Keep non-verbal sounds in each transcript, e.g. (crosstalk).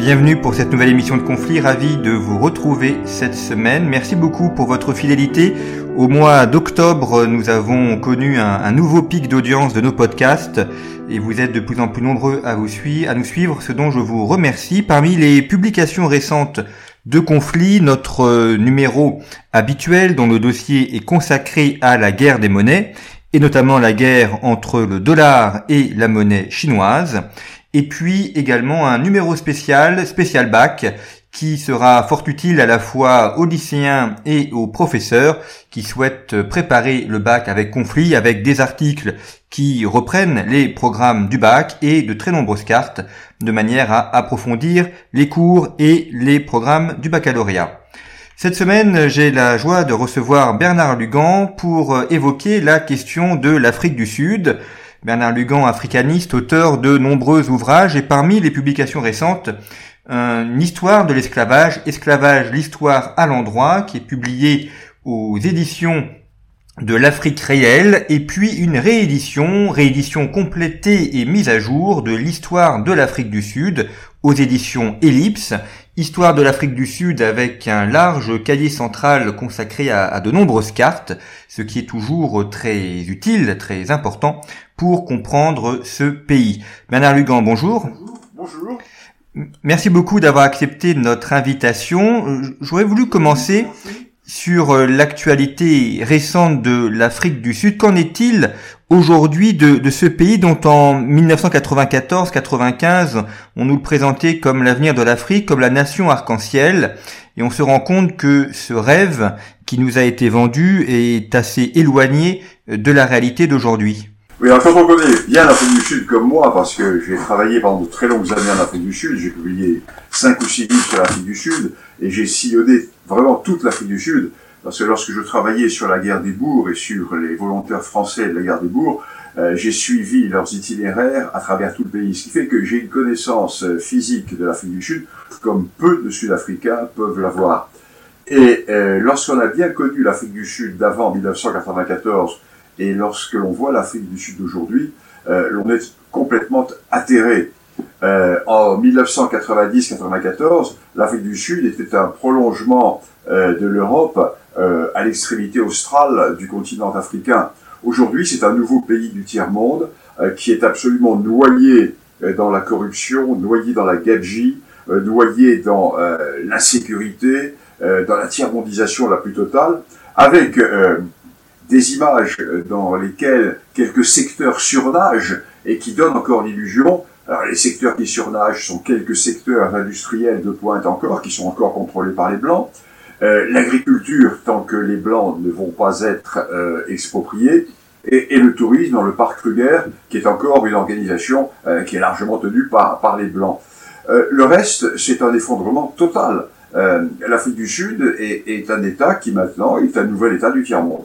Bienvenue pour cette nouvelle émission de conflit, ravi de vous retrouver cette semaine. Merci beaucoup pour votre fidélité. Au mois d'octobre, nous avons connu un, nouveau pic d'audience de nos podcasts et vous êtes de plus en plus nombreux à, à nous suivre, ce dont je vous remercie. Parmi les publications récentes de conflit, notre numéro habituel dont le dossier est consacré à la guerre des monnaies et notamment la guerre entre le dollar et la monnaie chinoise et puis également un numéro spécial, spécial bac, qui sera fort utile à la fois aux lycéens et aux professeurs qui souhaitent préparer le bac avec conflit, avec des articles qui reprennent les programmes du bac et de très nombreuses cartes, de manière à approfondir les cours et les programmes du baccalauréat. Cette semaine, j'ai la joie de recevoir Bernard Lugan pour évoquer la question de l'Afrique du Sud. Bernard Lugan, africaniste, auteur de nombreux ouvrages et parmi les publications récentes, une histoire de l'esclavage, Esclavage, l'histoire à l'endroit, qui est publié aux éditions de l'Afrique réelle, et puis une réédition, réédition complétée et mise à jour de l'histoire de l'Afrique du Sud aux éditions Ellipse, Histoire de l'Afrique du Sud avec un large cahier central consacré à, de nombreuses cartes, ce qui est toujours très utile, très important pour comprendre ce pays. Bernard Lugan, bonjour. Bonjour. Merci beaucoup d'avoir accepté notre invitation. J'aurais voulu commencer sur euh, l'actualité récente de l'Afrique du Sud. Qu'en est-il aujourd'hui de, ce pays dont en 1994-95 on nous le présentait comme l'avenir de l'Afrique, comme la nation arc-en-ciel, et on se rend compte que ce rêve qui nous a été vendu est assez éloigné de la réalité d'aujourd'hui? Oui, alors quand on connaît bien l'Afrique du Sud comme moi, parce que j'ai travaillé pendant de très longues années en Afrique du Sud, j'ai publié cinq ou six livres sur l'Afrique du Sud, et j'ai sillonné vraiment toute l'Afrique du Sud, parce que lorsque je travaillais sur la guerre des bourgs et sur les volontaires français de la guerre des bourgs, euh, j'ai suivi leurs itinéraires à travers tout le pays, ce qui fait que j'ai une connaissance euh, physique de l'Afrique du Sud comme peu de Sud-Africains peuvent l'avoir. Et euh, lorsqu'on a bien connu l'Afrique du Sud d'avant 1994 et lorsque l'on voit l'Afrique du Sud d'aujourd'hui, l'on est complètement atterré. Euh, en 1990-94, l'Afrique du Sud était un prolongement euh, de l'Europe euh, à l'extrémité australe du continent africain. Aujourd'hui, c'est un nouveau pays du tiers-monde euh, qui est absolument noyé euh, dans la corruption, noyé dans la gabegie, noyé dans l'insécurité, dans la tiers-mondisation la plus totale, avec des images dans lesquelles quelques secteurs surnagent et qui donnent encore l'illusion alors les secteurs qui surnagent sont quelques secteurs industriels de pointe encore, qui sont encore contrôlés par les Blancs. Euh, L'agriculture, tant que les Blancs ne vont pas être euh, expropriés. Et, le tourisme dans le parc Kruger, qui est encore une organisation euh, qui est largement tenue par, par les Blancs. Le reste, c'est un effondrement total. L'Afrique du Sud est, est un État qui maintenant est un nouvel État du tiers-monde.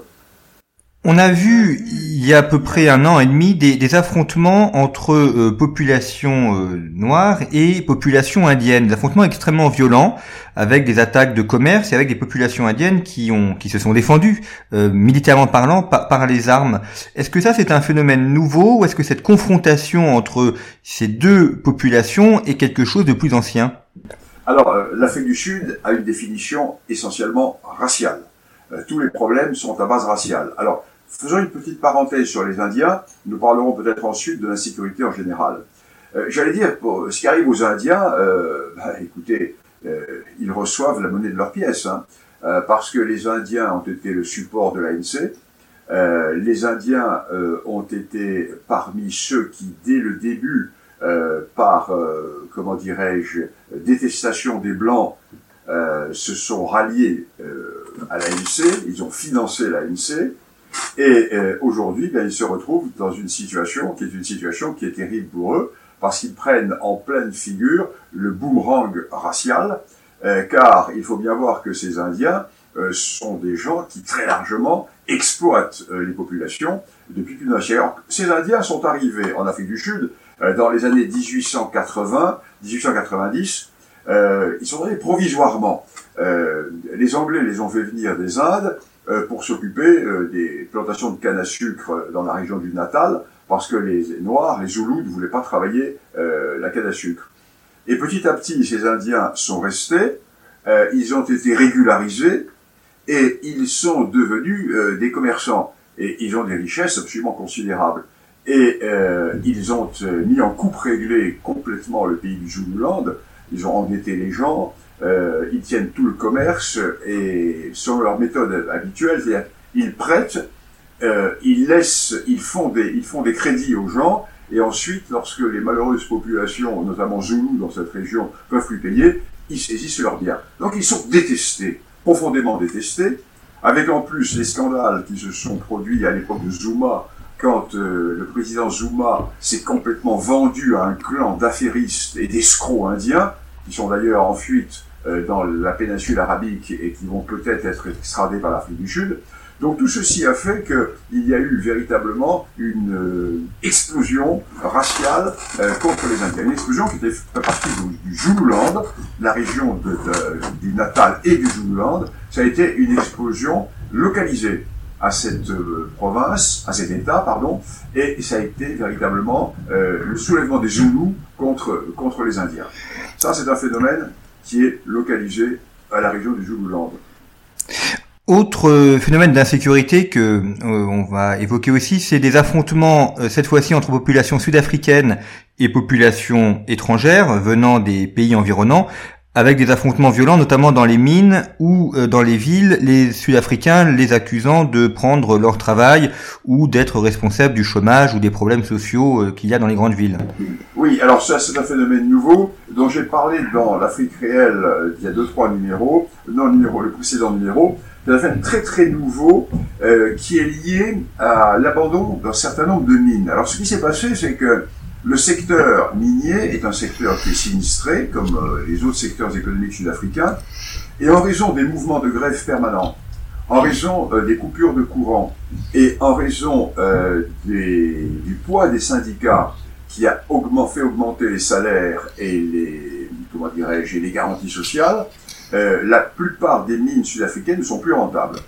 On a vu il y a à peu près un an et demi des, affrontements entre euh, populations euh, noires et populations indiennes, des affrontements extrêmement violents avec des attaques de commerce et avec des populations indiennes qui ont qui se sont défendues euh, militairement parlant par, les armes. Est-ce que ça c'est un phénomène nouveau ou est-ce que cette confrontation entre ces deux populations est quelque chose de plus ancien? Alors l'Afrique du Sud a une définition essentiellement raciale. tous les problèmes sont à base raciale. Alors Faisons une petite parenthèse sur les Indiens. Nous parlerons peut-être ensuite de l'insécurité en général. Euh, J'allais dire, pour ce qui arrive aux Indiens, bah, écoutez, euh, ils reçoivent la monnaie de leur pièce, hein, parce que les Indiens ont été le support de l'ANC. Les Indiens ont été parmi ceux qui, dès le début, par, comment dirais-je, détestation des Blancs, se sont ralliés à l'ANC, ils ont financé l'ANC, et euh, aujourd'hui, ben, ils se retrouvent dans une situation qui est une situation qui est terrible pour eux, parce qu'ils prennent en pleine figure le boomerang racial, euh, car il faut bien voir que ces Indiens euh, sont des gens qui très largement exploitent les populations depuis plus d'un siècle. Ces Indiens sont arrivés en Afrique du Sud dans les années 1880, 1890. ils sont arrivés provisoirement. les Anglais les ont fait venir des Indes euh, pour s'occuper euh, des plantations de canne à sucre dans la région du Natal, parce que les Noirs, les Zoulous, ne voulaient pas travailler euh, la canne à sucre. Et petit à petit, ces Indiens sont restés, euh, ils ont été régularisés, et ils sont devenus euh, des commerçants. Et ils ont des richesses absolument considérables. Et euh, ils ont euh, mis en coupe réglée complètement le pays du Zululand. Ils ont endetté les gens, euh, ils tiennent tout le commerce et selon leur méthode habituelle, c'est-à-dire ils prêtent, euh, ils laissent, ils font des, ils font des crédits aux gens et ensuite, lorsque les malheureuses populations, notamment Zoulou dans cette région, peuvent plus payer, ils saisissent leurs biens. Donc ils sont détestés, profondément détestés, avec en plus les scandales qui se sont produits à l'époque de Zuma, quand euh, le président Zuma s'est complètement vendu à un clan d'affairistes et d'escrocs indiens, qui sont d'ailleurs en fuite dans la péninsule arabique et qui vont peut-être être extradés par l'Afrique du Sud. Donc tout ceci a fait qu'il y a eu véritablement une euh, explosion raciale euh, contre les Indiens. Une explosion qui était partie du, du Zululand, la région de, du Natal et du Zululand. Ça a été une explosion localisée à cette euh, province, à cet État, pardon, et ça a été véritablement euh, le soulèvement des Zoulous contre, contre les Indiens. Ça, c'est un phénomène qui est localisé à la région du Zululand. Autre euh, phénomène d'insécurité que euh, on va évoquer aussi, c'est des affrontements euh, cette fois-ci entre populations sud-africaines et populations étrangères venant des pays environnants, avec des affrontements violents, notamment dans les mines ou euh, dans les villes, les Sud-Africains les accusant de prendre leur travail ou d'être responsables du chômage ou des problèmes sociaux euh, qu'il y a dans les grandes villes. Oui, alors ça c'est un phénomène nouveau dont j'ai parlé dans l'Afrique réelle euh, il y a deux trois numéros, non numéro le précédent numéro. C'est un phénomène très très nouveau qui est lié à l'abandon d'un certain nombre de mines. Alors ce qui s'est passé, c'est que le secteur minier est un secteur qui est sinistré, comme euh, les autres secteurs économiques sud-africains, et en raison des mouvements de grève permanents, en raison euh, des coupures de courant et en raison euh, du poids des syndicats qui a fait augmenter les salaires et les, comment dirais-je, les garanties sociales, la plupart des mines sud-africaines ne sont plus rentables.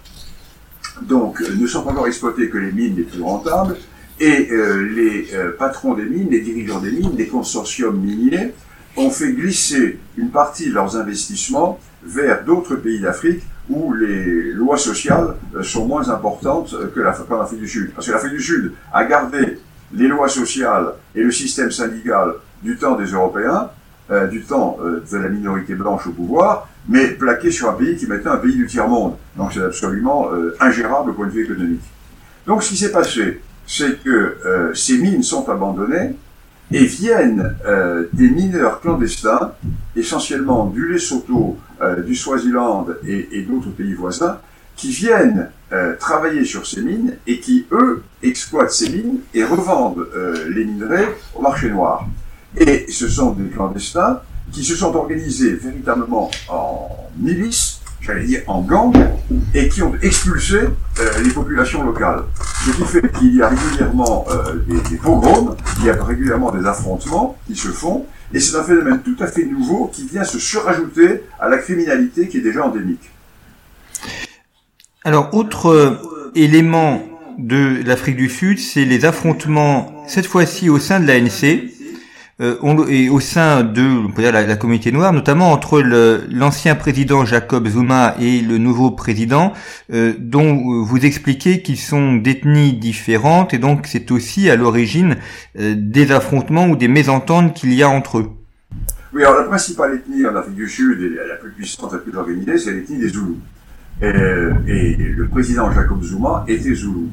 Donc, ne sont pas encore exploitées que les mines les plus rentables, et euh, les euh, patrons des mines, les dirigeants des mines, les consortiums miniers, ont fait glisser une partie de leurs investissements vers d'autres pays d'Afrique où les lois sociales euh, sont moins importantes que la- qu'en Afrique du Sud. Parce que l'Afrique du Sud a gardé les lois sociales et le système syndical du temps des Européens, euh, du temps euh, de la minorité blanche au pouvoir, mais plaqué sur un pays qui maintenant un pays du tiers-monde. Donc c'est absolument euh, ingérable au point de vue économique. Donc ce qui s'est passé, c'est que euh, ces mines sont abandonnées et viennent euh, des mineurs clandestins, essentiellement du Lesotho, euh, du Swaziland et, et d'autres pays voisins, qui viennent euh, travailler sur ces mines et qui, eux, exploitent ces mines et revendent euh, les minerais au marché noir. Et ce sont des clandestins qui se sont organisés véritablement en milices, en gangs, et qui ont expulsé euh, les populations locales. Ce qui fait qu'il y a régulièrement euh, des, des pogroms, il y a régulièrement des affrontements qui se font, et c'est un phénomène tout à fait nouveau qui vient se surajouter à la criminalité qui est déjà endémique. Alors, autre euh, élément de l'Afrique du Sud, c'est les affrontements, cette fois-ci au sein de l'ANC, on- et au sein de la, communauté noire, notamment entre l'ancien président Jacob Zuma et le nouveau président, euh, dont euh, vous expliquez qu'ils sont d'ethnies différentes, et donc c'est aussi à l'origine euh, des affrontements ou des mésententes qu'il y a entre eux. Oui, alors la principale ethnie en Afrique du Sud, et la plus puissante, la plus organisée, c'est l'ethnie des Zoulous. Et, et le président Jacob Zuma était Zoulou.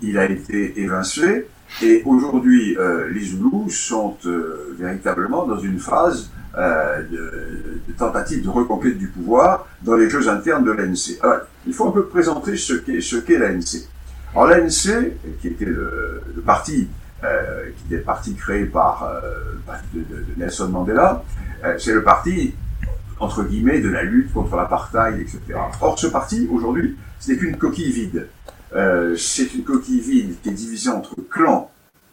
Il a été évincé, et aujourd'hui, euh, les Zoulous sont euh, véritablement dans une phase euh, de, de tentative de reconquête du pouvoir dans les jeux internes de l'ANC. Alors, il faut un peu présenter ce qu'est ce l'ANC. Alors l'ANC, qui était le, parti qui était parti créé par Nelson Mandela, c'est le parti entre guillemets de la lutte contre l'apartheid, etc. Or ce parti aujourd'hui, ce n'est qu'une coquille vide. Euh, c'est une coquille vide qui est divisée entre clans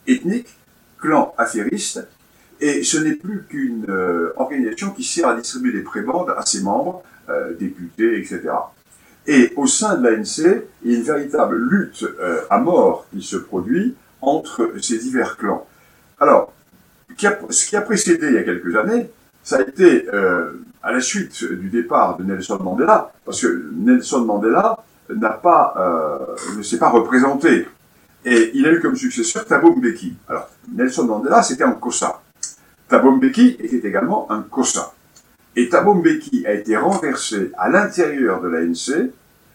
ethniques, clans affairistes, et ce n'est plus qu'une euh, organisation qui sert à distribuer des prébendes à ses membres, euh, députés, etc. Et au sein de l'ANC, il y a une véritable lutte euh, à mort qui se produit entre ces divers clans. Alors, ce qui a précédé il y a quelques années, ça a été euh, à la suite du départ de Nelson Mandela, parce que Nelson Mandela n'a pas, euh, ne s'est pas représenté. Et il a eu comme successeur Thabo Mbeki. Alors, Nelson Mandela, c'était un Kossa. Thabo Mbeki était également un Kossa. Et Thabo Mbeki a été renversé à l'intérieur de l'ANC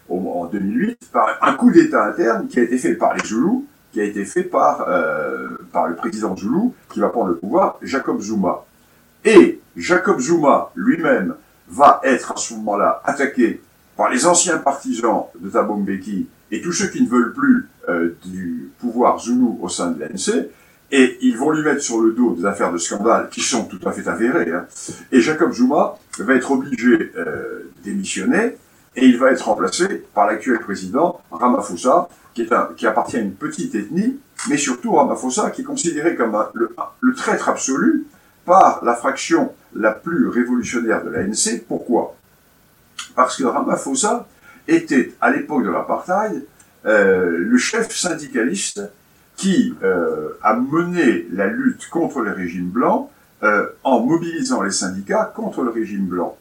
en 2008 par un coup d'État interne qui a été fait par les Zoulous, qui a été fait par, euh, par le président Zoulou, qui va prendre le pouvoir, Jacob Zuma. Et Jacob Zuma lui-même va être à ce moment-là attaqué par les anciens partisans de Thabo Mbeki et tous ceux qui ne veulent plus euh, du pouvoir Zoulou au sein de l'ANC, et ils vont lui mettre sur le dos des affaires de scandale qui sont tout à fait avérées. Hein. Et Jacob Zuma va être obligé euh, de démissionner et il va être remplacé par l'actuel président Ramaphosa, qui, est un, qui appartient à une petite ethnie, mais surtout Ramaphosa qui est considéré comme le traître absolu par la fraction la plus révolutionnaire de l'ANC. Pourquoi? Parce que Ramaphosa était, à l'époque de l'apartheid, euh, le chef syndicaliste qui euh, a mené la lutte contre le régime blanc euh, en mobilisant les syndicats contre le régime blanc.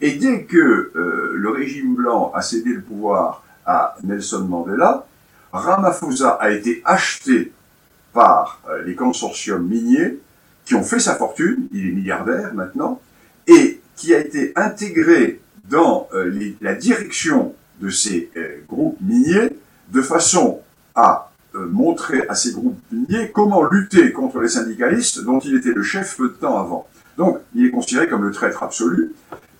Et dès que euh, le régime blanc a cédé le pouvoir à Nelson Mandela, Ramaphosa a été acheté par les consortiums miniers qui ont fait sa fortune, il est milliardaire maintenant, et qui a été intégré dans euh, les, la direction de ces groupes miniers de façon à montrer à ces groupes miniers comment lutter contre les syndicalistes dont il était le chef peu de temps avant. Donc, il est considéré comme le traître absolu.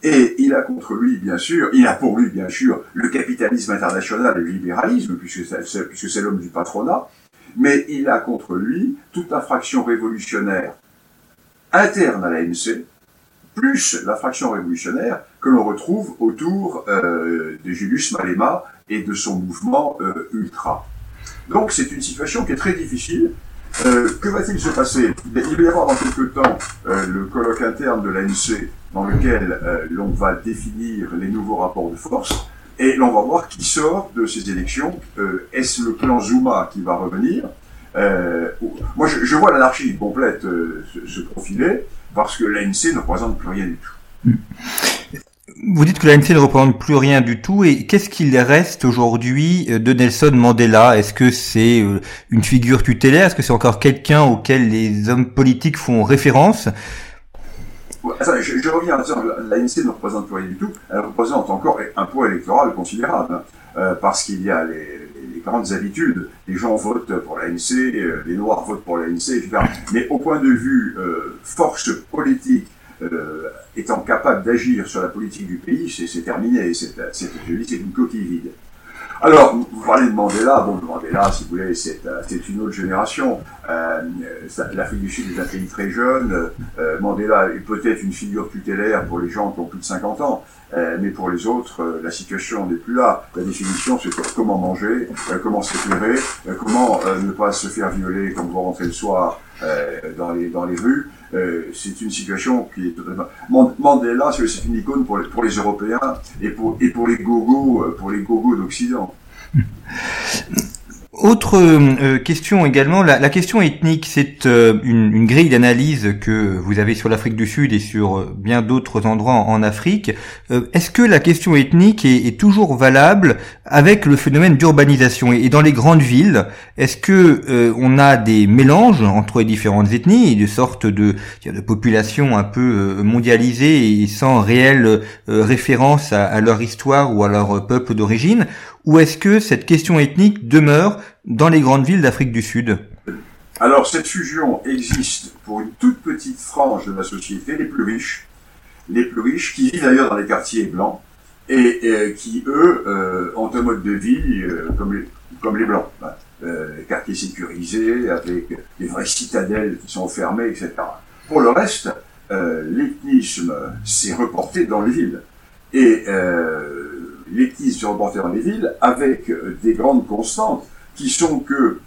Et il a contre lui, bien sûr, il a pour lui, bien sûr, le capitalisme international et le libéralisme, puisque c'est l'homme du patronat, mais il a contre lui toute la fraction révolutionnaire interne à l'ANC, plus la fraction révolutionnaire que l'on retrouve autour euh, de Julius Malema et de son mouvement euh, ultra. Donc c'est une situation qui est très difficile, euh, que va-t-il se passer? Il va y avoir dans quelques temps euh, le colloque interne de l'ANC dans lequel l'on va définir les nouveaux rapports de force et l'on va voir qui sort de ces élections. Est-ce le plan Zuma qui va revenir? Moi, je, vois l'anarchie complète se, se, profiler parce que l'ANC ne représente plus rien du tout. Vous dites que l'ANC ne représente plus rien du tout, et qu'est-ce qu'il reste aujourd'hui euh, de Nelson Mandela? Est-ce que c'est euh, une figure tutélaire? Est-ce que c'est encore quelqu'un auquel les hommes politiques font référence? Je, reviens à ça, l'ANC ne représente plus rien du tout, elle représente encore un poids électoral considérable, euh, parce qu'il y a les, les, grandes habitudes, les gens votent pour l'ANC, les Noirs votent pour l'ANC, etc. Mais au point de vue force politique, euh, étant capable d'agir sur la politique du pays, c'est terminé. C'est une coquille vide. Alors, vous parlez de Mandela. Bon, Mandela, si vous voulez, c'est une autre génération. Euh, L'Afrique du Sud est un pays très jeune. Euh, Mandela est peut-être une figure tutélaire pour les gens qui ont plus de 50 ans. Euh, mais pour les autres, euh, la situation n'est plus là. La définition, c'est comment manger, euh, comment s'éclairer, comment ne pas se faire violer quand vous rentrez le soir dans, les, dans les rues. c'est une situation qui est totalement... Mandela, c'est une icône pour les, pour les Européens et pour, et pour les gogos, pour les gogos d'Occident. (laughs) Autre euh, question également, la, question ethnique, c'est euh, une, grille d'analyse que vous avez sur l'Afrique du Sud et sur euh, bien d'autres endroits en, Afrique. Est-ce que la question ethnique est, toujours valable avec le phénomène d'urbanisation? Et, dans les grandes villes, est-ce que on a des mélanges entre les différentes ethnies et de sorte de, populations un peu mondialisées et sans réelle référence à leur histoire ou à leur peuple d'origine, ou est-ce que cette question ethnique demeure dans les grandes villes d'Afrique du Sud? Alors cette fusion existe pour une toute petite frange de la société, les plus riches, les plus riches qui vivent d'ailleurs dans les quartiers blancs et, qui eux euh, ont un mode de vie euh, comme, les, comme les blancs, hein. euh, quartiers sécurisés avec des vraies citadelles qui sont fermées, etc. Pour le reste, l'ethnisme s'est reporté dans les villes et l'ethnisme s'est reporté dans les villes avec des grandes constantes qui sont que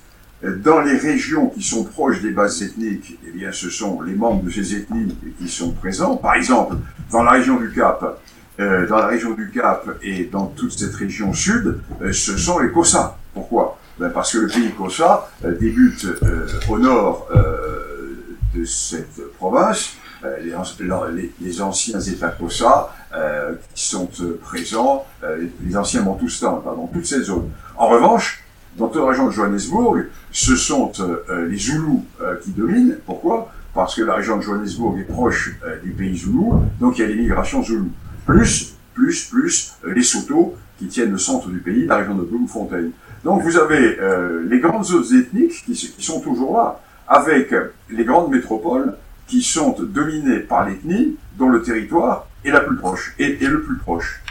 euh, dans les régions qui sont proches des bases ethniques, eh bien, ce sont les membres de ces ethnies qui sont présents. Par exemple, dans la région du Cap, euh, dans la région du Cap et dans toute cette région sud, euh, ce sont les Kossa. Pourquoi? Ben Parce que le pays Kossa débute au nord de cette province les, anciens États Possa qui sont présents, les anciens Bantoustans, dans toute cette zone. En revanche, dans toute la région de Johannesburg, ce sont les Zoulous qui dominent. Pourquoi? Parce que la région de Johannesburg est proche du pays Zoulou, donc il y a l'immigration Zoulou. Plus, plus, plus les Soto qui tiennent le centre du pays, la région de Bloemfontein. Donc vous avez euh, les grandes zones ethniques qui, sont toujours là, avec les grandes métropoles qui sont dominées par l'ethnie dont le territoire est la plus proche, et, le plus proche.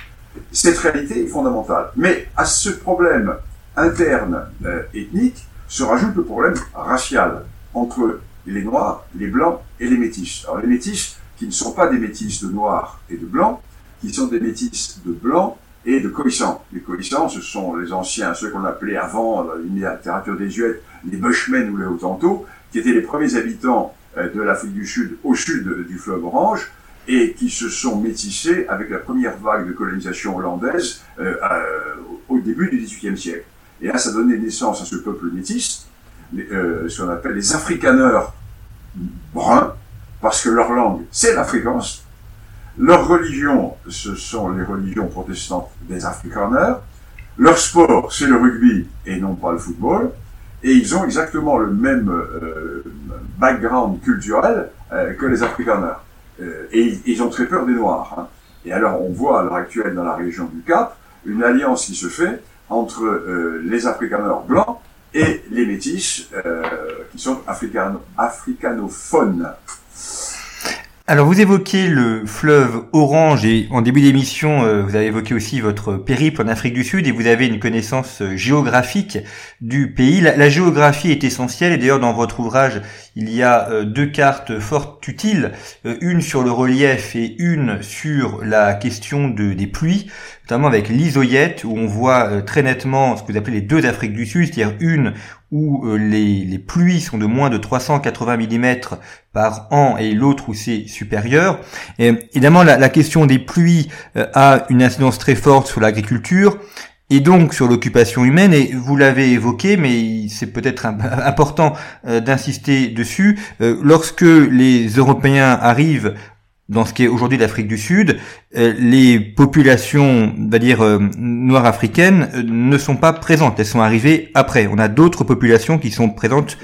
Cette réalité est fondamentale. Mais à ce problème interne euh, ethnique se rajoute le problème racial entre les noirs, les blancs et les métis. Alors les métis qui ne sont pas des métis de noirs et de blancs, qui sont des métis de blancs et de cohissants. Les cohissants, ce sont les anciens, ceux qu'on appelait avant, dans la littérature désuète, les Bushmen ou les Hottentots, qui étaient les premiers habitants euh, de l'Afrique du Sud, au sud du fleuve Orange, et qui se sont métissés avec la première vague de colonisation hollandaise euh, au début du XVIIIe siècle. Et là, ça donnait naissance à ce peuple métis, euh, ce qu'on appelle les africaneurs bruns, parce que leur langue, c'est l'afrikaans, leur religion, ce sont les religions protestantes des Afrikaners. Leur sport, c'est le rugby et non pas le football. Et ils ont exactement le même euh, background culturel euh, que les Afrikaners. Euh, et ils ont très peur des Noirs. Hein. Et alors on voit à l'heure actuelle dans la région du Cap une alliance qui se fait entre les Afrikaners blancs et les métis qui sont africano africanophones. Alors vous évoquez le fleuve Orange et en début d'émission euh, vous avez évoqué aussi votre périple en Afrique du Sud et vous avez une connaissance euh, géographique du pays. La, géographie est essentielle et d'ailleurs dans votre ouvrage il y a euh, deux cartes fort utiles, une sur le relief et une sur la question de, des pluies, notamment avec l'isoyette où on voit très nettement ce que vous appelez les deux Afriques du Sud, c'est-à-dire une où euh, les, pluies sont de moins de 380 mm par an et l'autre où c'est supérieur. Évidemment, la, question des pluies euh, a une incidence très forte sur l'agriculture et donc sur l'occupation humaine, et vous l'avez évoqué, mais c'est peut-être (laughs) important euh, d'insister dessus, lorsque les Européens arrivent dans ce qui est aujourd'hui l'Afrique du Sud, euh, les populations, on va dire, euh, noires africaines euh, ne sont pas présentes. Elles sont arrivées après. On a d'autres populations qui sont présentes.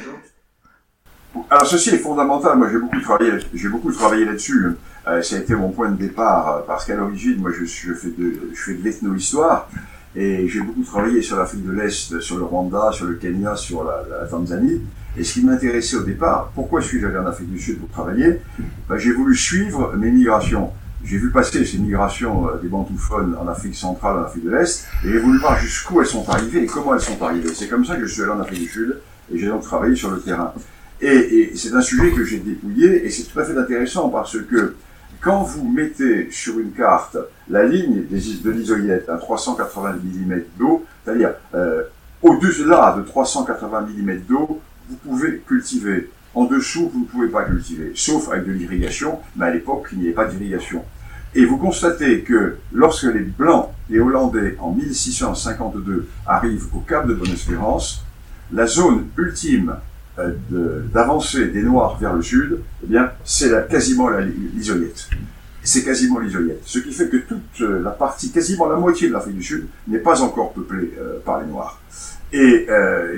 Alors ceci est fondamental. Moi, j'ai beaucoup travaillé, j'ai beaucoup travaillé là-dessus. ça a été mon point de départ parce qu'à l'origine, moi, je, je, fais de, je fais de l'ethno-histoire et j'ai beaucoup travaillé sur l'Afrique de l'Est, sur le Rwanda, sur le Kenya, sur la, Tanzanie. Et ce qui m'intéressait au départ, pourquoi suis-je allé en Afrique du Sud pour travailler? Ben, J'ai voulu suivre mes migrations. J'ai vu passer ces migrations euh, des bantoufons en Afrique centrale, en Afrique de l'Est, et j'ai voulu voir jusqu'où elles sont arrivées et comment elles sont arrivées. C'est comme ça que je suis allé en Afrique du Sud, et j'ai donc travaillé sur le terrain. Et, et c'est un sujet que j'ai dépouillé, et c'est tout à fait intéressant parce que quand vous mettez sur une carte la ligne de l'isoyette à 380 mm d'eau, c'est-à-dire euh, au-delà de 380 mm d'eau, vous pouvez cultiver. En dessous, vous ne pouvez pas cultiver, sauf avec de l'irrigation, mais à l'époque, il n'y avait pas d'irrigation. Et vous constatez que lorsque les Blancs, les Hollandais, en 1652, arrivent au Cap de Bonne-Espérance, la zone ultime euh, d'avancée des Noirs vers le sud, eh bien, c'est quasiment l'isolette. C'est quasiment l'isolette. Ce qui fait que toute euh, la partie, quasiment la moitié de l'Afrique du Sud, n'est pas encore peuplée euh, par les Noirs. Et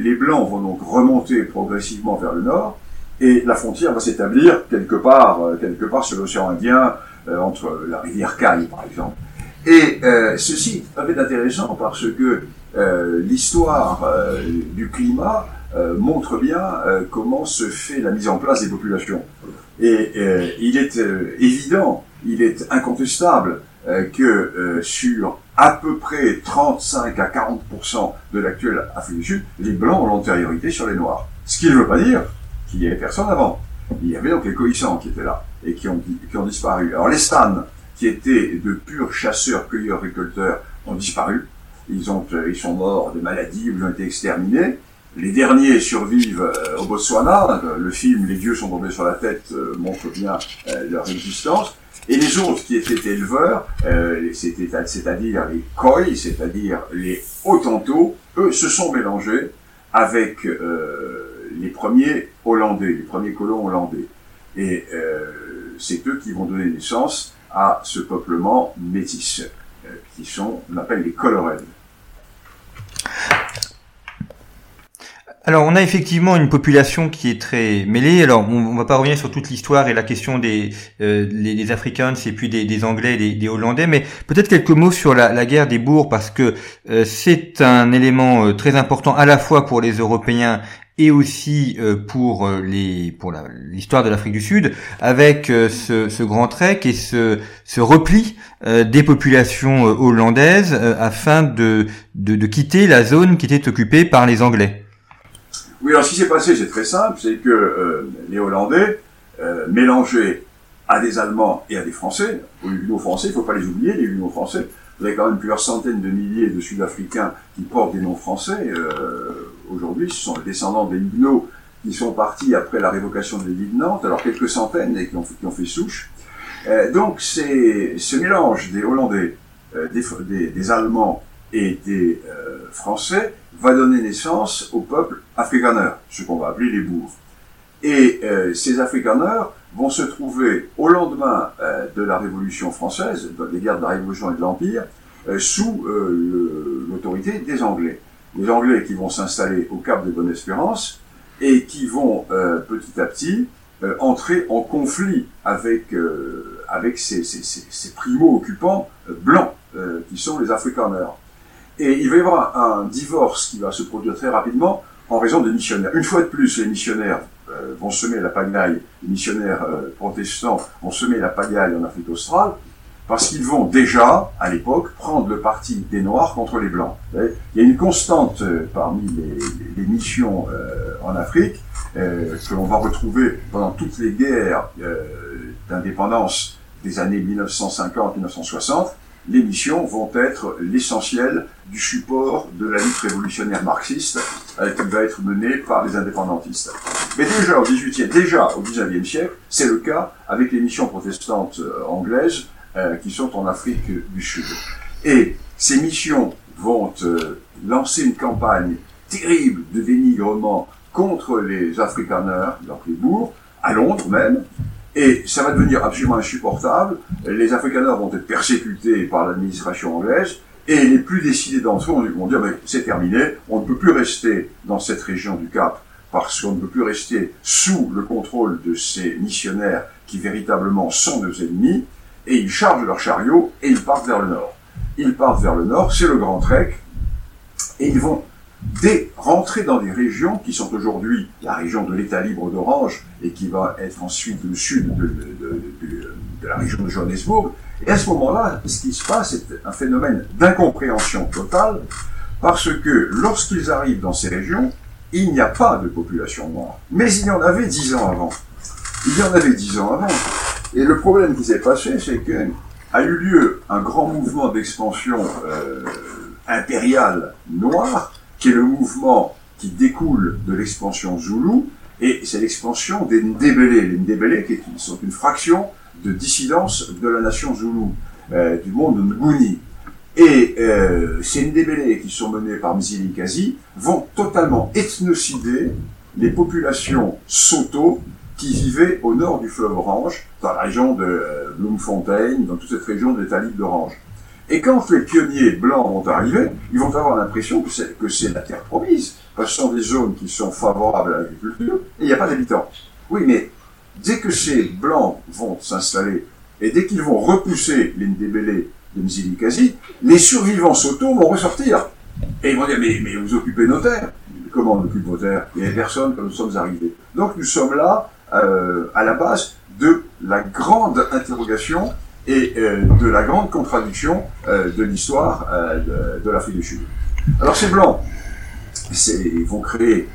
les Blancs vont donc remonter progressivement vers le nord, et la frontière va s'établir quelque part, quelque part sur l'océan Indien, entre la rivière Caille, par exemple. Et ceci est très intéressant parce que l'histoire du climat montre bien comment se fait la mise en place des populations. Et il est évident, il est incontestable que sur à peu près 35 à 40% de l'actuelle Afrique du Sud, les Blancs ont l'antériorité sur les Noirs. Ce qui ne veut pas dire qu'il n'y avait personne avant. Il y avait donc les cohissants qui étaient là et qui ont, qui ont disparu. Alors les Stan, qui étaient de purs chasseurs, cueilleurs, récolteurs, ont disparu. Ils, ont, euh, ils sont morts de maladies, ils ont été exterminés. Les derniers survivent euh, au Botswana. Le film Les dieux sont tombés sur la tête euh, montre bien leur existence. Et les autres qui étaient éleveurs, euh, c'est-à-dire les Khoi, c'est-à-dire les Hottentots, eux se sont mélangés avec euh, les premiers Hollandais, les premiers colons hollandais. Et euh, c'est eux qui vont donner naissance à ce peuplement métis, qui sont, on appelle les coloreds. Alors, on a effectivement une population qui est très mêlée. Alors, on, ne va pas revenir sur toute l'histoire et la question des euh, les, Africains et puis des, des Anglais, des, des, Hollandais, mais peut-être quelques mots sur la, la, guerre des bourgs parce que euh, c'est un élément euh, très important à la fois pour les Européens et aussi pour les pour l'histoire de l'Afrique du Sud, avec ce, ce, grand trek et ce, ce repli des populations hollandaises afin de, de, de quitter la zone qui était occupée par les Anglais. Oui, alors ce qui s'est passé, c'est très simple, c'est que euh, les Hollandais, euh, mélangés à des Allemands et à des Français, aux Huguenots français, il ne faut pas les oublier, les Huguenots français, vous avez quand même plusieurs centaines de milliers de Sud-Africains qui portent des noms français. Euh, Aujourd'hui, ce sont les descendants des Huguenots qui sont partis après la révocation de l'île de Nantes, alors quelques centaines et qui ont, qui ont fait souche. Euh, donc c'est ce mélange des Hollandais, euh, des, des, des, Allemands et des Français va donner naissance au peuple afrikaner, ce qu'on va appeler les bourgs. Et euh, ces afrikaners vont se trouver au lendemain euh, de la Révolution française, des guerres de la Révolution et de l'Empire, euh, sous l'autorité des Anglais. Les Anglais qui vont s'installer au Cap de Bonne-Espérance et qui vont petit à petit entrer en conflit avec, avec ces, ces, ces, ces primo-occupants blancs, qui sont les afrikaners. Et il va y avoir un divorce qui va se produire très rapidement en raison des missionnaires. Une fois de plus, les missionnaires euh, vont semer la pagaille, les missionnaires euh, protestants vont semer la pagaille en Afrique australe, parce qu'ils vont déjà, à l'époque, prendre le parti des Noirs contre les Blancs. Il y a une constante euh, parmi les, les, missions en Afrique que l'on va retrouver pendant toutes les guerres d'indépendance des années 1950-1960, les missions vont être l'essentiel du support de la lutte révolutionnaire marxiste euh, qui va être menée par les indépendantistes. Mais déjà au 18e, déjà au 19e siècle, c'est le cas avec les missions protestantes euh, anglaises euh, qui sont en Afrique du Sud. Et ces missions vont lancer une campagne terrible de dénigrement contre les Afrikaners, donc les bourgs, à Londres même, et ça va devenir absolument insupportable. Les Afrikaners vont être persécutés par l'administration anglaise. Et les plus décidés d'entre eux vont dire, mais c'est terminé, on ne peut plus rester dans cette région du Cap parce qu'on ne peut plus rester sous le contrôle de ces missionnaires qui véritablement sont nos ennemis, et ils chargent leurs chariots et ils partent vers le nord. Ils partent vers le nord, c'est le Grand Trek, et ils vont dès rentrer dans des régions qui sont aujourd'hui la région de l'État libre d'Orange et qui va être ensuite le sud de, la région de Johannesburg. Et à ce moment-là, ce qui se passe, c'est un phénomène d'incompréhension totale parce que lorsqu'ils arrivent dans ces régions, il n'y a pas de population noire. Mais il y en avait dix ans avant. Il y en avait dix ans avant. Et le problème qui s'est passé, c'est que a eu lieu un grand mouvement d'expansion euh, impériale noire qui est le mouvement qui découle de l'expansion Zoulou, et c'est l'expansion des Ndébélé. Les Ndébélé qui sont une fraction de dissidence de la nation Zoulou, euh, du monde Nguni. Et euh, ces Ndébélé qui sont menés par Mzili Kazi vont totalement ethnocider les populations Soto qui vivaient au nord du fleuve Orange, dans la région de euh, Bloemfontein, dans toute cette région de l'État d'Orange. Et quand les pionniers blancs vont arriver, ils vont avoir l'impression que c'est, que c'est la terre promise, parce que ce sont des zones qui sont favorables à l'agriculture, et il n'y a pas d'habitants. Oui, mais dès que ces blancs vont s'installer, et dès qu'ils vont repousser les Ndébélé de Mzilikazi, les survivants Soto vont ressortir. Et ils vont dire, mais, mais vous occupez nos terres. Comment on occupe vos terres? Il n'y a personne quand nous sommes arrivés. Donc nous sommes là, euh, à la base de la grande interrogation et euh, de la grande contradiction euh, de l'histoire euh, de, de l'Afrique du Sud. Alors ces blancs ils vont créer,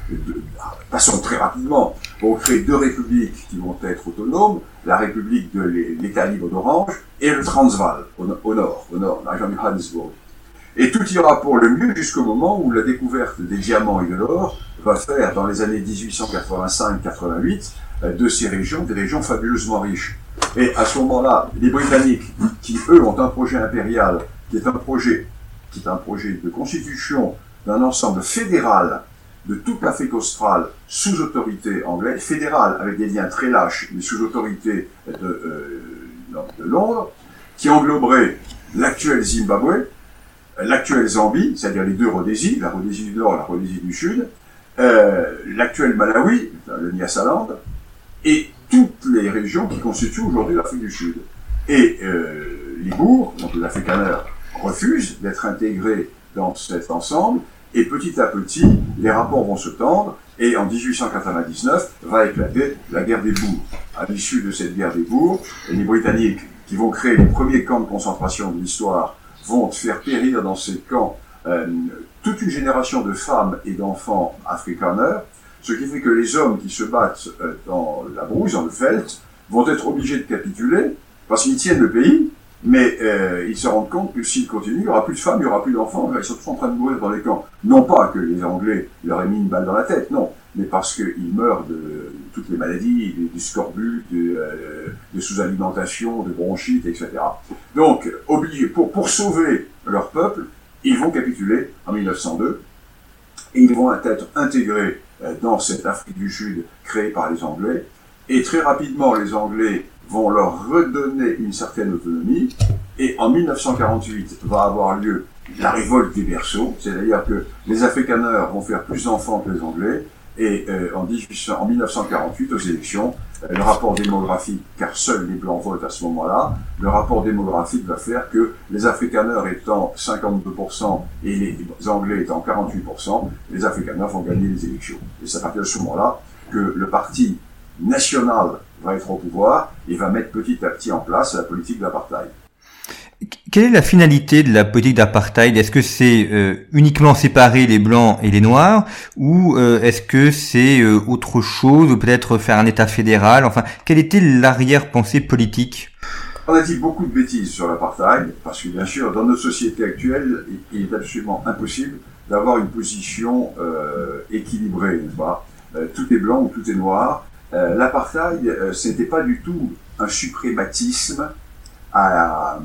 passons très rapidement, vont créer deux républiques qui vont être autonomes, la république de l'État libre d'Orange et le Transvaal, au, nord, au nord, la région du Johannesburg. Et tout ira pour le mieux jusqu'au moment où la découverte des diamants et de l'or va faire, dans les années 1885-88, de ces régions des régions fabuleusement riches. Et à ce moment-là, les Britanniques, qui eux ont un projet impérial, qui est un projet, qui est un projet de constitution d'un ensemble fédéral de toute l'Afrique australe sous autorité anglaise, fédérale, avec des liens très lâches, mais sous autorité de, euh, de Londres, qui engloberait l'actuel Zimbabwe, l'actuel Zambie, c'est-à-dire les deux Rhodésies, la Rhodésie du Nord et la Rhodésie du Sud, euh, l'actuel Malawi, le Nyasaland, et toutes les régions qui constituent aujourd'hui l'Afrique du Sud. Et euh, les bourgs, donc les Afrikaners, refusent d'être intégrés dans cet ensemble, et petit à petit, les rapports vont se tendre, et en 1899 va éclater la guerre des bourgs. À l'issue de cette guerre des bourgs, les Britanniques, qui vont créer les premiers camps de concentration de l'histoire, vont faire périr dans ces camps euh, toute une génération de femmes et d'enfants afrikaners, ce qui fait que les hommes qui se battent euh, dans la brousse, dans le felt, vont être obligés de capituler, parce qu'ils tiennent le pays, mais euh, ils se rendent compte que s'ils continuent, il n'y aura plus de femmes, il n'y aura plus d'enfants, ils sont tous en train de mourir dans les camps. Non pas que les Anglais leur aient mis une balle dans la tête, non, mais parce qu'ils meurent de toutes les maladies, du scorbut, de, euh, de sous-alimentation, de bronchite, etc. Donc, obligés, pour, pour sauver leur peuple, ils vont capituler en 1902, et ils vont être intégrés dans cette Afrique du Sud créée par les Anglais, et très rapidement, les Anglais vont leur redonner une certaine autonomie. Et en 1948 va avoir lieu la révolte des berceaux, c'est-à-dire que les Afrikaners vont faire plus d'enfants que les Anglais. Et euh, en, 1800, en 1948, aux élections, euh, le rapport démographique, car seuls les Blancs votent à ce moment-là, le rapport démographique va faire que les Afrikaners étant 52% et les Anglais étant 48%, les Afrikaners vont gagner les élections. Et c'est à partir ce moment-là que le parti national va être au pouvoir et va mettre petit à petit en place la politique d'apartheid. Quelle est la finalité de la politique d'apartheid? Est-ce que c'est euh, uniquement séparer les blancs et les noirs? Ou euh, est-ce que c'est euh, autre chose? Peut-être faire un État fédéral? Enfin, quelle était l'arrière-pensée politique? On a dit beaucoup de bêtises sur l'apartheid parce que bien sûr, dans notre société actuelle, il est absolument impossible d'avoir une position équilibrée, n'est-ce pas? Tout est blanc ou tout est noir. Euh, l'apartheid, euh, c'était pas du tout un suprématisme à, à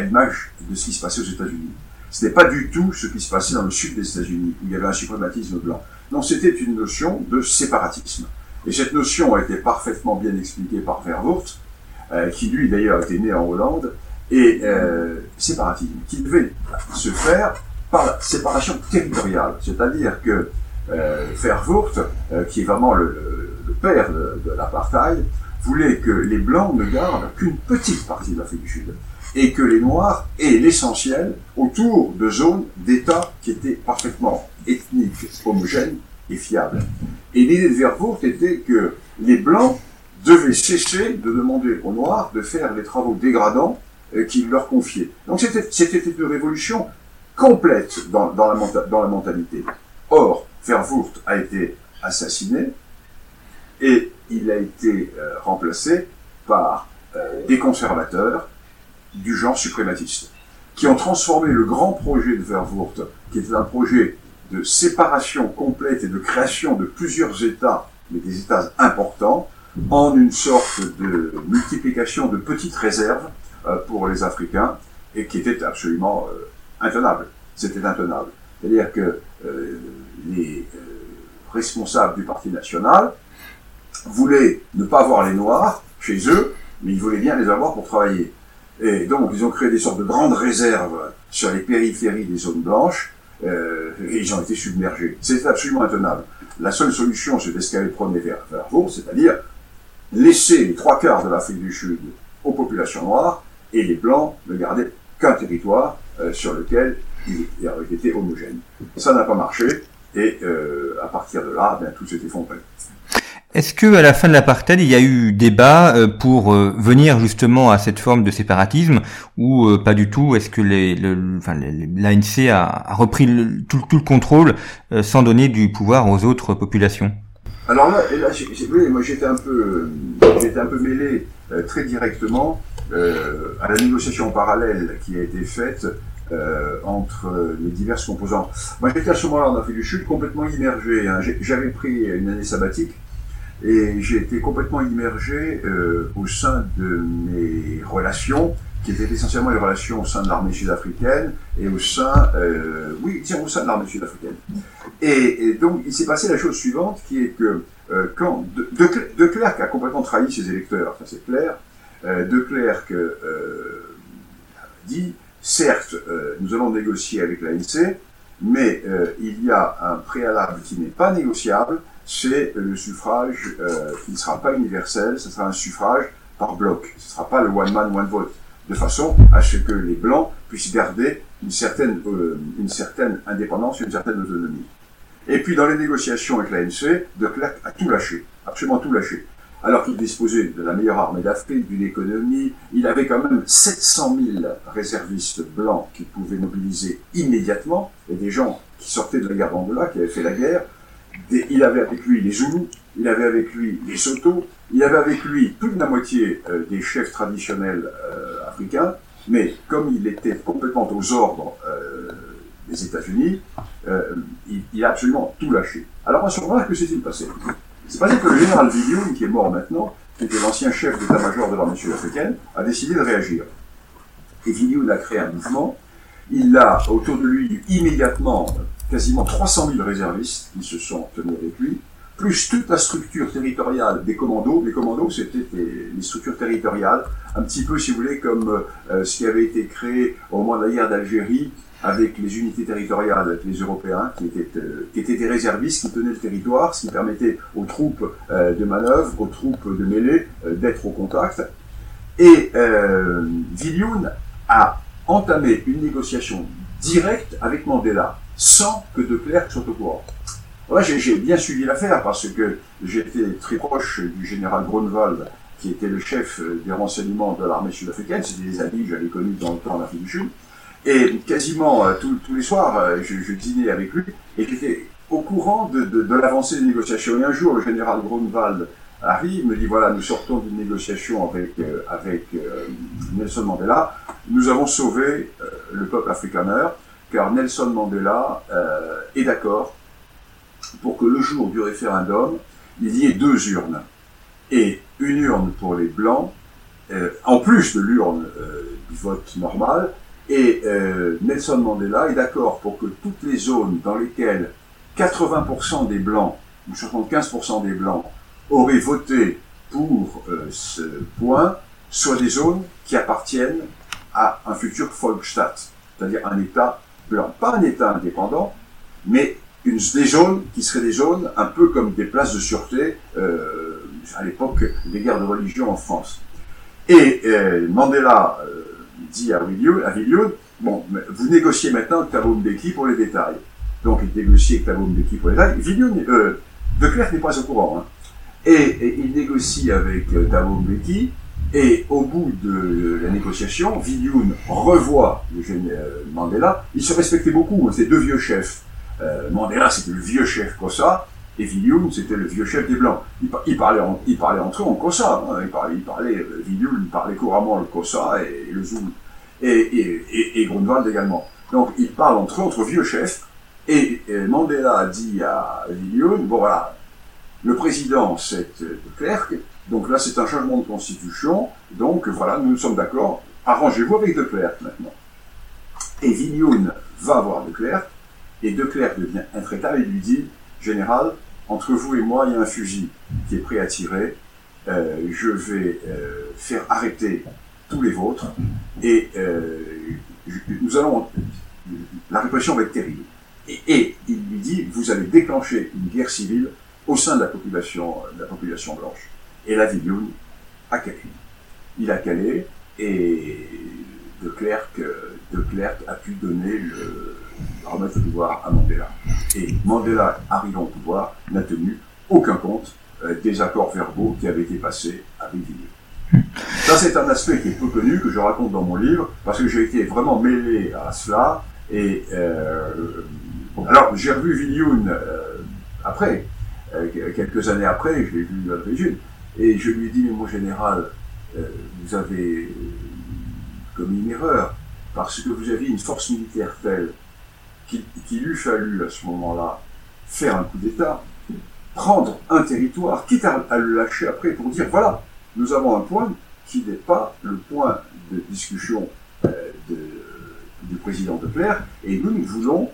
l'image de ce qui se passait aux États-Unis. Ce n'est pas du tout ce qui se passait dans le sud des États-Unis, où il y avait un suprématisme blanc. Non, c'était une notion de séparatisme. Et cette notion a été parfaitement bien expliquée par Verwoerd, euh, qui lui d'ailleurs était né en Hollande, et euh, séparatisme, qui devait se faire par la séparation territoriale. C'est-à-dire que euh, Verwoerd, euh, qui est vraiment le père de, l'apartheid, voulait que les Blancs ne gardent qu'une petite partie de l'Afrique du Sud et que les Noirs aient l'essentiel autour de zones d'État qui étaient parfaitement ethniques, homogènes et fiables. Et l'idée de Verwoerd était que les Blancs devaient cesser de demander aux Noirs de faire les travaux dégradants euh, qu'ils leur confiaient. Donc c'était une révolution complète dans, dans, la, dans la mentalité. Or, Verwoerd a été assassiné, et il a été euh, remplacé par euh, des conservateurs du genre suprématiste, qui ont transformé le grand projet de Verwoerd, qui était un projet de séparation complète et de création de plusieurs États, mais des États importants, en une sorte de multiplication de petites réserves euh, pour les Africains, et qui était absolument intenable. C'était intenable. C'est-à-dire que les responsables du Parti national, voulaient ne pas avoir les Noirs chez eux, mais ils voulaient bien les avoir pour travailler. Et donc, ils ont créé des sortes de grandes réserves sur les périphéries des zones blanches, euh, et ils ont été submergés. C'était absolument intenable. La seule solution, c'était ce qu'avait prôné vers, vers c'est-à-dire laisser les trois quarts de l'Afrique du Sud aux populations noires, et les Blancs ne garder qu'un territoire euh, sur lequel ils avaient été homogènes. Ça n'a pas marché, et euh, à partir de là, bien, tout s'est effondré. Est-ce que à la fin de l'apartheid, il y a eu débat euh, pour euh, venir justement à cette forme de séparatisme ou euh, pas du tout? Est-ce que l'ANC a, repris tout, tout, le contrôle sans donner du pouvoir aux autres populations? Alors là, là moi j'étais un peu, j'étais un peu mêlé très directement à la négociation parallèle qui a été faite entre les diverses composantes. Moi j'étais à ce moment-là en Afrique du Sud complètement immergé. Hein. J'avais pris une année sabbatique et j'ai été complètement immergé euh, au sein de mes relations, qui étaient essentiellement les relations au sein de l'armée sud-africaine et au sein, euh, oui, tiens, au sein de l'armée sud-africaine. Et, donc, il s'est passé la chose suivante, qui est que euh, quand de, Clerc a complètement trahi ses électeurs, ça c'est clair, euh, de Clerc euh, dit, certes, euh, nous allons négocier avec l'ANC, mais il y a un préalable qui n'est pas négociable, c'est le suffrage qui ne sera pas universel, ce sera un suffrage par bloc, ce ne sera pas le one man, one vote, de façon à ce que les Blancs puissent garder une certaine, une certaine indépendance, une certaine autonomie. Et puis dans les négociations avec l'ANC, De Klerk a tout lâché, absolument tout lâché. Alors qu'il disposait de la meilleure armée d'Afrique, d'une économie, il avait quand même 700 000 réservistes blancs qu'il pouvait mobiliser immédiatement, et des gens qui sortaient de la guerre d'Angola, qui avaient fait la guerre. Il avait avec lui les Zoulous, il avait avec lui les Soto, il avait avec lui de la moitié euh, des chefs traditionnels euh, africains, mais comme il était complètement aux ordres euh, des États-Unis, il, a absolument tout lâché. Alors à ce moment-là, que s'est-il passé C'est passé que le général Villion, qui est mort maintenant, qui était l'ancien chef d'état-major de l'armée sud-africaine, a décidé de réagir. Et Villion a créé un mouvement. Il a autour de lui immédiatement quasiment 300 000 réservistes qui se sont tenus avec lui, plus toute la structure territoriale des commandos. Les commandos, c'était les, structures territoriales, un petit peu, si vous voulez, comme euh, ce qui avait été créé au moment de la guerre d'Algérie avec les unités territoriales, avec les Européens, qui étaient, euh, qui étaient des réservistes qui tenaient le territoire, ce qui permettait aux troupes euh, de manœuvre, aux troupes de mêlée, euh, d'être au contact. Et euh, a entamé une négociation directe avec Mandela, sans que de Klerk soit au courant. Moi, j'ai bien suivi l'affaire parce que j'étais très proche du général Grunwald, qui était le chef des renseignements de l'armée sud-africaine. C'était des amis que j'avais connus dans le temps en Afrique du Sud. Et quasiment euh, tous les soirs, euh, je, je, dînais avec lui et j'étais au courant de, de, de l'avancée des négociations. Et un jour, le général Grunwald arrive, me dit voilà, nous sortons d'une négociation avec, euh, avec Nelson Mandela. Nous avons sauvé le peuple afrikaner car Nelson Mandela est d'accord pour que le jour du référendum, il y ait deux urnes. Et une urne pour les Blancs, en plus de l'urne du vote normal, et euh, Nelson Mandela est d'accord pour que toutes les zones dans lesquelles 80% des Blancs, ou 75% des Blancs, auraient voté pour euh, ce point, soient des zones qui appartiennent à un futur Volksstaat, c'est-à-dire un État Pas un État indépendant, mais une, des zones qui seraient des zones un peu comme des places de sûreté euh, à l'époque des guerres de religion en France. Et euh, Mandela euh, dit à à bon, vous négociez maintenant avec Thabo Mbeki pour les détails. Donc il négocie avec Thabo Mbeki pour les détails. Euh, de Clerc n'est pas au courant. Hein. Et, il négocie avec Thabo Mbeki, et au bout de la négociation, Villiers revoit euh, Mandela. Ils se respectaient beaucoup, c'est deux vieux chefs. Euh, Mandela, c'était le vieux chef Kossa, et Villiers, c'était le vieux chef des Blancs. Ils, parlaient, entre eux en Kossa. Hein. Ils parlaient, euh, il parlait couramment le Kossa et, le Zoul. Et, et, Grunwald également. Donc, ils parlent entre eux, entre vieux chefs. Et, Mandela dit à Villiers, bon voilà, le président, c'est de Klerk, donc là, c'est un changement de constitution, donc voilà, nous sommes d'accord, arrangez-vous avec de Klerk maintenant. Et Villiers va voir de Klerk, et de Klerk devient intraitable et lui dit, général, entre vous et moi, il y a un fusil qui est prêt à tirer. Euh, je vais euh, faire arrêter tous les vôtres et euh, nous allons. La répression va être terrible. Et, il lui dit vous allez déclencher une guerre civile au sein de la population, de la population blanche. Et la Villoun a calé. Il a calé et de Klerk, de Klerk a pu donner le, remettre le pouvoir à Mandela. Et Mandela, arrivant au pouvoir, n'a tenu aucun compte euh, des accords verbaux qui avaient été passés avec Villiers. Ça, c'est un aspect qui est peu connu, que je raconte dans mon livre, parce que j'ai été vraiment mêlé à cela. Et euh, alors, j'ai revu euh, après, euh, quelques années après, je l'ai vu à l'origine, et je lui ai dit, mais mon général, vous avez commis une erreur, parce que vous aviez une force militaire telle qu'il eût fallu à ce moment-là faire un coup d'État, prendre un territoire, quitte à, le lâcher après pour dire voilà, nous avons un point qui n'est pas le point de discussion euh, de, du président de Clerc, et nous, nous voulons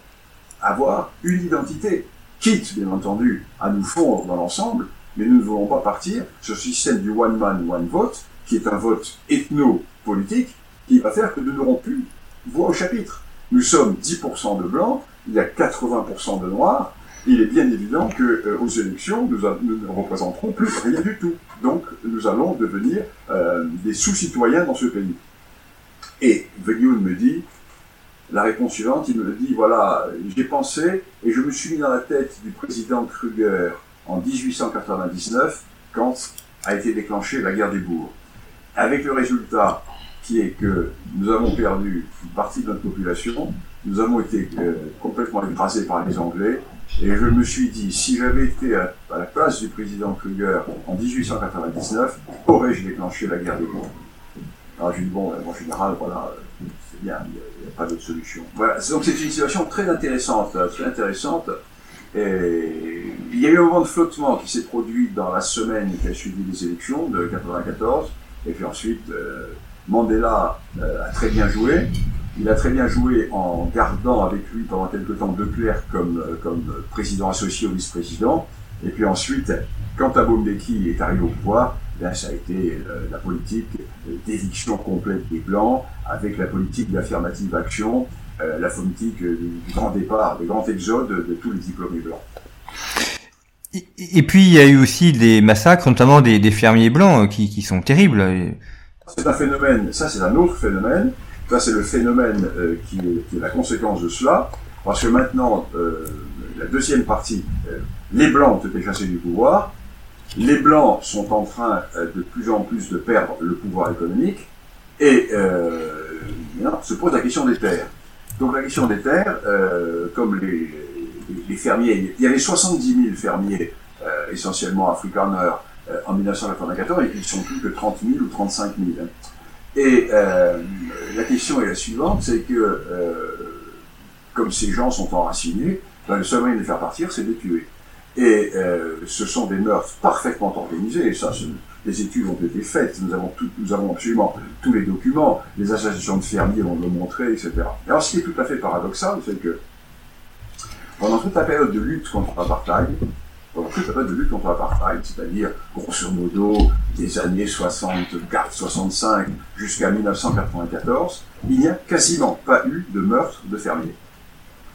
avoir une identité, quitte bien entendu à nous fondre dans l'ensemble, mais nous ne voulons pas partir sur ce système du one man, one vote, qui est un vote ethno-politique, qui va faire que nous n'aurons plus voix au chapitre. Nous sommes 10% de blancs, il y a 80% de noirs, il est bien évident que euh, aux élections, nous, ne représenterons plus (laughs) rien du tout. Donc, nous allons devenir euh, des sous-citoyens dans ce pays. Et Veglioun me dit, la réponse suivante, il me dit, voilà, j'ai pensé et je me suis mis dans la tête du président Kruger en 1899, quand a été déclenchée la guerre des bourgs. Avec le résultat qui est que nous avons perdu une partie de notre population, nous avons été euh, complètement écrasés par les Anglais, et je me suis dit, si j'avais été à, la place du président Kruger en 1899, aurais-je déclenché la guerre des bourgs? Alors je dis, bon, en général, voilà, c'est bien, a, pas d'autre solution. Voilà, donc c'est une situation très intéressante, très intéressante. Et il y a eu un moment de flottement qui s'est produit dans la semaine qui a suivi les élections de 1994. Et puis ensuite, euh, Mandela euh, a très bien joué. Il a très bien joué en gardant avec lui pendant quelque temps De Klerk comme, euh, comme président associé au vice-président. Et puis ensuite, quand Thabo Mbeki est arrivé au pouvoir, Là, ça a été la politique d'éviction complète des Blancs, avec la politique d'affirmative action, la politique du grand départ, du grand exode de tous les diplômés blancs. Et puis il y a eu aussi des massacres, notamment des, des fermiers blancs, euh, qui, qui, sont terribles. C'est un phénomène, ça c'est un autre phénomène, ça c'est le phénomène euh, qui, est, qui, est, la conséquence de cela, parce que maintenant, euh, la deuxième partie, euh, les blancs ont été chassés du pouvoir, les blancs sont en train de plus en plus de perdre le pouvoir économique, et se pose la question des terres. Donc la question des terres, comme les les, fermiers, il y avait 70 000 fermiers, euh, essentiellement afrikaners, euh, en 1994, et ils sont plus que 30 000 ou 35 000. Hein. Et euh, la question est la suivante, c'est que comme ces gens sont enracinés, ben, le seul moyen de les faire partir, c'est de les tuer. Et ce sont des meurtres parfaitement organisés, et ça, les études ont été faites, nous avons, tout, nous avons absolument tous les documents, les associations de fermiers vont le montrer, etc. Alors ce qui est tout à fait paradoxal, c'est que pendant toute la période de lutte contre l'apartheid, pendant toute la période de lutte contre l'apartheid, c'est-à-dire, grosso modo, des années 64-65 jusqu'à 1994, il n'y a quasiment pas eu de meurtre de fermiers.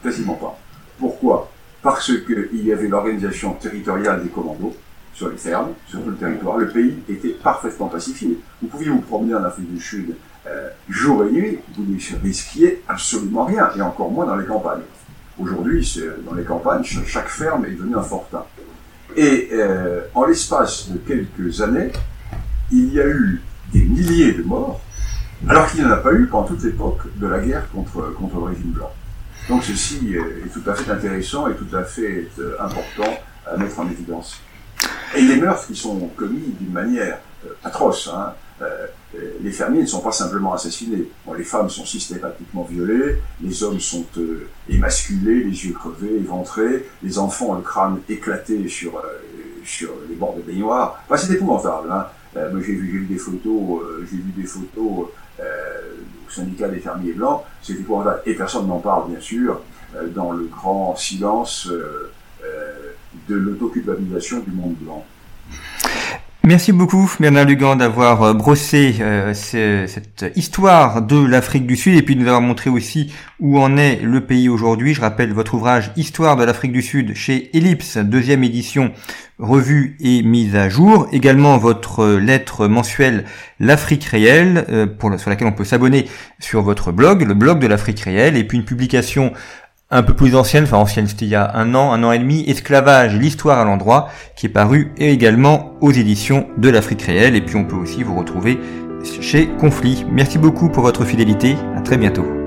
Quasiment pas. Pourquoi? Parce qu'il y avait l'organisation territoriale des commandos sur les fermes, sur tout le territoire. Le pays était parfaitement pacifié. Vous pouviez vous promener en Afrique du Sud euh, jour et nuit, vous ne risquiez absolument rien, et encore moins dans les campagnes. Aujourd'hui, dans les campagnes, chaque ferme est devenue un fortin. Et euh, en l'espace de quelques années, il y a eu des milliers de morts, alors qu'il n'y en a pas eu pendant toute l'époque de la guerre contre, contre le régime blanc. Donc ceci est tout à fait intéressant et tout à fait euh, important à mettre en évidence. Et les meurtres qui sont commis d'une manière euh, atroce, hein, euh, les fermiers ne sont pas simplement assassinés. les femmes sont systématiquement violées, les hommes sont euh, émasculés, les yeux crevés, éventrés, les enfants ont le crâne éclaté sur, euh, sur les bords de baignoire. c'est épouvantable. Hein. j'ai vu, des photos, j'ai vu des photos au syndicat des fermiers blancs. C'est épouvantable. Et personne n'en parle, bien sûr, dans le grand silence de l'autoculpabilisation du monde blanc. Merci beaucoup Bernard Lugan d'avoir euh, brossé euh, cette histoire de l'Afrique du Sud et puis de nous avoir montré aussi où en est le pays aujourd'hui. Je rappelle votre ouvrage Histoire de l'Afrique du Sud chez Ellipse, deuxième édition revue et mise à jour. Également votre lettre mensuelle L'Afrique réelle, euh, sur laquelle on peut s'abonner sur votre blog, le blog de l'Afrique réelle, et puis une publication un peu plus ancienne, enfin ancienne, c'était il y a un an, un an et demi, Esclavage, l'histoire à l'endroit, qui est paru également aux éditions de l'Afrique réelle. Et puis on peut aussi vous retrouver chez Conflit. Merci beaucoup pour votre fidélité. À très bientôt.